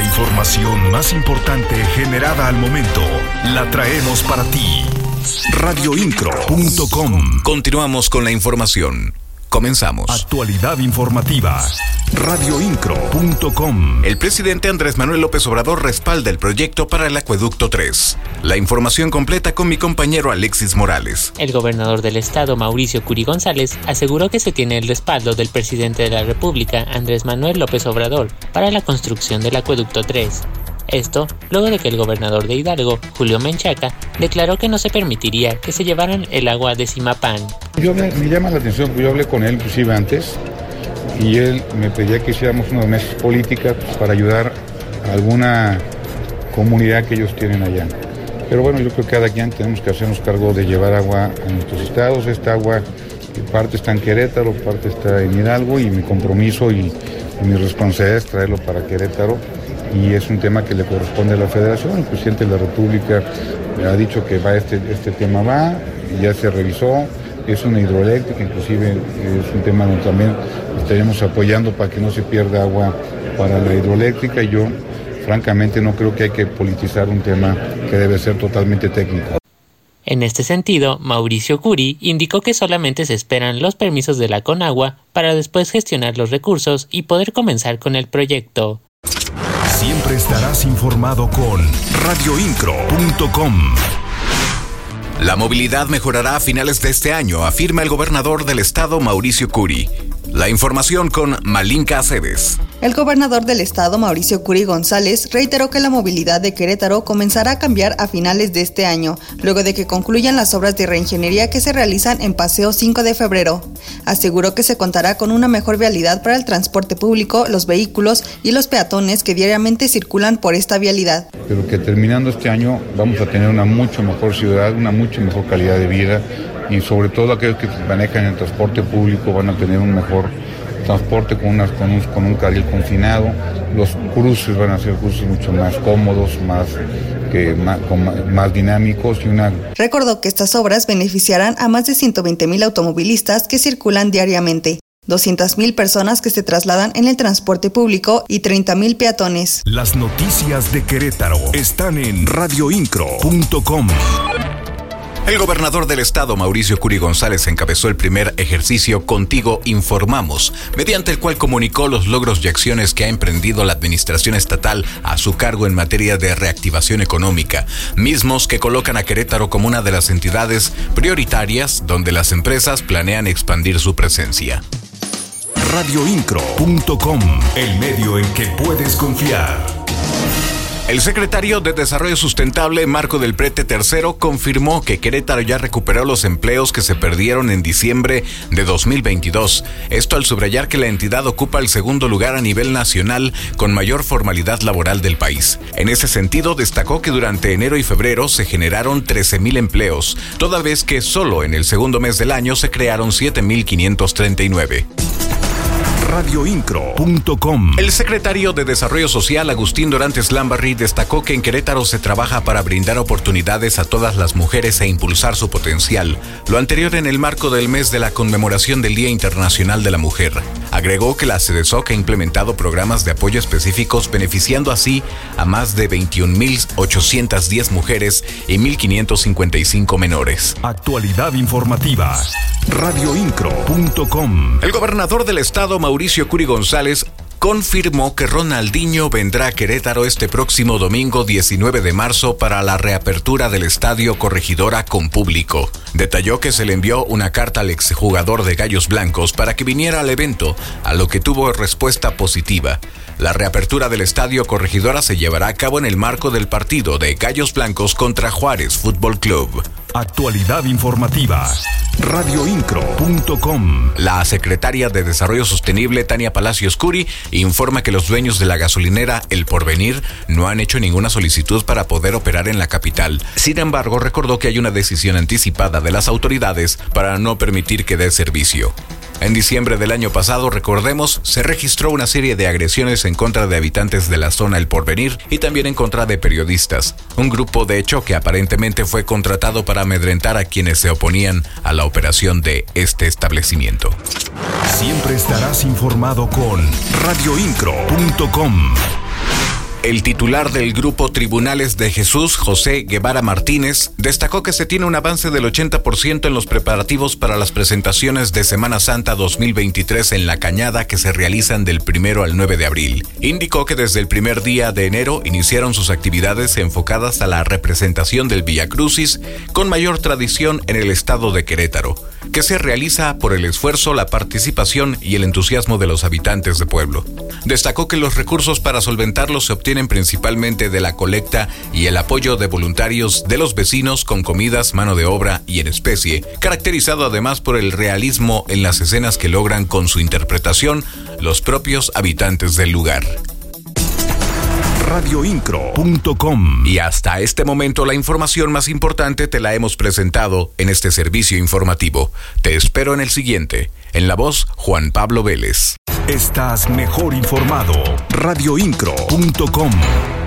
La información más importante generada al momento la traemos para ti. Radioincro.com. Continuamos con la información. Comenzamos. Actualidad informativa. Radioincro.com. El presidente Andrés Manuel López Obrador respalda el proyecto para el acueducto 3. La información completa con mi compañero Alexis Morales. El gobernador del estado, Mauricio Curi González, aseguró que se tiene el respaldo del presidente de la República, Andrés Manuel López Obrador, para la construcción del acueducto 3. Esto luego de que el gobernador de Hidalgo, Julio Menchaca, declaró que no se permitiría que se llevaran el agua de Simapán. Yo me, llama la atención, yo hablé con él inclusive antes y él me pedía que hiciéramos unos meses políticas para ayudar a alguna comunidad que ellos tienen allá. Pero bueno, yo creo que cada quien tenemos que hacernos cargo de llevar agua a nuestros estados. Esta agua, parte está en Querétaro, parte está en Hidalgo y mi compromiso y, y mi responsabilidad es traerlo para Querétaro y es un tema que le corresponde a la federación. El presidente de la República ha dicho que va este, este tema va, ya se revisó, es una hidroeléctrica, inclusive es un tema donde también estaremos apoyando para que no se pierda agua para la hidroeléctrica y yo francamente no creo que hay que politizar un tema que debe ser totalmente técnico. En este sentido, Mauricio Curi indicó que solamente se esperan los permisos de la Conagua para después gestionar los recursos y poder comenzar con el proyecto. Siempre estarás informado con radioincro.com. La movilidad mejorará a finales de este año, afirma el gobernador del estado Mauricio Curi. La información con Malinka Aceves. El gobernador del estado, Mauricio Curi González, reiteró que la movilidad de Querétaro comenzará a cambiar a finales de este año, luego de que concluyan las obras de reingeniería que se realizan en Paseo 5 de febrero. Aseguró que se contará con una mejor vialidad para el transporte público, los vehículos y los peatones que diariamente circulan por esta vialidad. Pero que terminando este año vamos a tener una mucho mejor ciudad, una mucho mejor calidad de vida y sobre todo aquellos que manejan el transporte público van a tener un mejor transporte con, unas, con, un, con un carril confinado, los cruces van a ser cruces mucho más cómodos, más, que, más, más dinámicos y una... Recordó que estas obras beneficiarán a más de 120 mil automovilistas que circulan diariamente. 200.000 personas que se trasladan en el transporte público y 30.000 peatones. Las noticias de Querétaro están en radioincro.com. El gobernador del estado, Mauricio Curi González, encabezó el primer ejercicio Contigo Informamos, mediante el cual comunicó los logros y acciones que ha emprendido la administración estatal a su cargo en materia de reactivación económica, mismos que colocan a Querétaro como una de las entidades prioritarias donde las empresas planean expandir su presencia. Radioincro.com, el medio en que puedes confiar. El secretario de Desarrollo Sustentable, Marco del Prete III, confirmó que Querétaro ya recuperó los empleos que se perdieron en diciembre de 2022. Esto al subrayar que la entidad ocupa el segundo lugar a nivel nacional con mayor formalidad laboral del país. En ese sentido, destacó que durante enero y febrero se generaron 13.000 empleos, toda vez que solo en el segundo mes del año se crearon 7.539 radioincro.com. El secretario de Desarrollo Social, Agustín Dorantes Lambarri, destacó que en Querétaro se trabaja para brindar oportunidades a todas las mujeres e impulsar su potencial. Lo anterior en el marco del mes de la conmemoración del Día Internacional de la Mujer. Agregó que la CDSOC ha implementado programas de apoyo específicos beneficiando así a más de 21.810 mujeres y 1.555 menores. Actualidad informativa. Radioincro.com. El gobernador del estado, Mauricio Curi González, confirmó que Ronaldinho vendrá a Querétaro este próximo domingo 19 de marzo para la reapertura del estadio Corregidora con público. Detalló que se le envió una carta al exjugador de Gallos Blancos para que viniera al evento, a lo que tuvo respuesta positiva. La reapertura del estadio Corregidora se llevará a cabo en el marco del partido de Gallos Blancos contra Juárez Fútbol Club. Actualidad informativa. Radioincro.com. La secretaria de Desarrollo Sostenible, Tania Palacios Curi, informa que los dueños de la gasolinera El Porvenir no han hecho ninguna solicitud para poder operar en la capital. Sin embargo, recordó que hay una decisión anticipada de las autoridades para no permitir que dé servicio. En diciembre del año pasado, recordemos, se registró una serie de agresiones en contra de habitantes de la zona El Porvenir y también en contra de periodistas. Un grupo de hecho que aparentemente fue contratado para amedrentar a quienes se oponían a la operación de este establecimiento. Siempre estarás informado con radioincro.com. El titular del grupo Tribunales de Jesús, José Guevara Martínez, destacó que se tiene un avance del 80% en los preparativos para las presentaciones de Semana Santa 2023 en La Cañada que se realizan del primero al 9 de abril. Indicó que desde el primer día de enero iniciaron sus actividades enfocadas a la representación del Via Crucis con mayor tradición en el estado de Querétaro, que se realiza por el esfuerzo, la participación y el entusiasmo de los habitantes de pueblo. Destacó que los recursos para solventarlos se obtienen principalmente de la colecta y el apoyo de voluntarios de los vecinos con comidas, mano de obra y en especie, caracterizado además por el realismo en las escenas que logran con su interpretación los propios habitantes del lugar radioincro.com. Y hasta este momento la información más importante te la hemos presentado en este servicio informativo. Te espero en el siguiente. En la voz, Juan Pablo Vélez. Estás mejor informado. radioincro.com.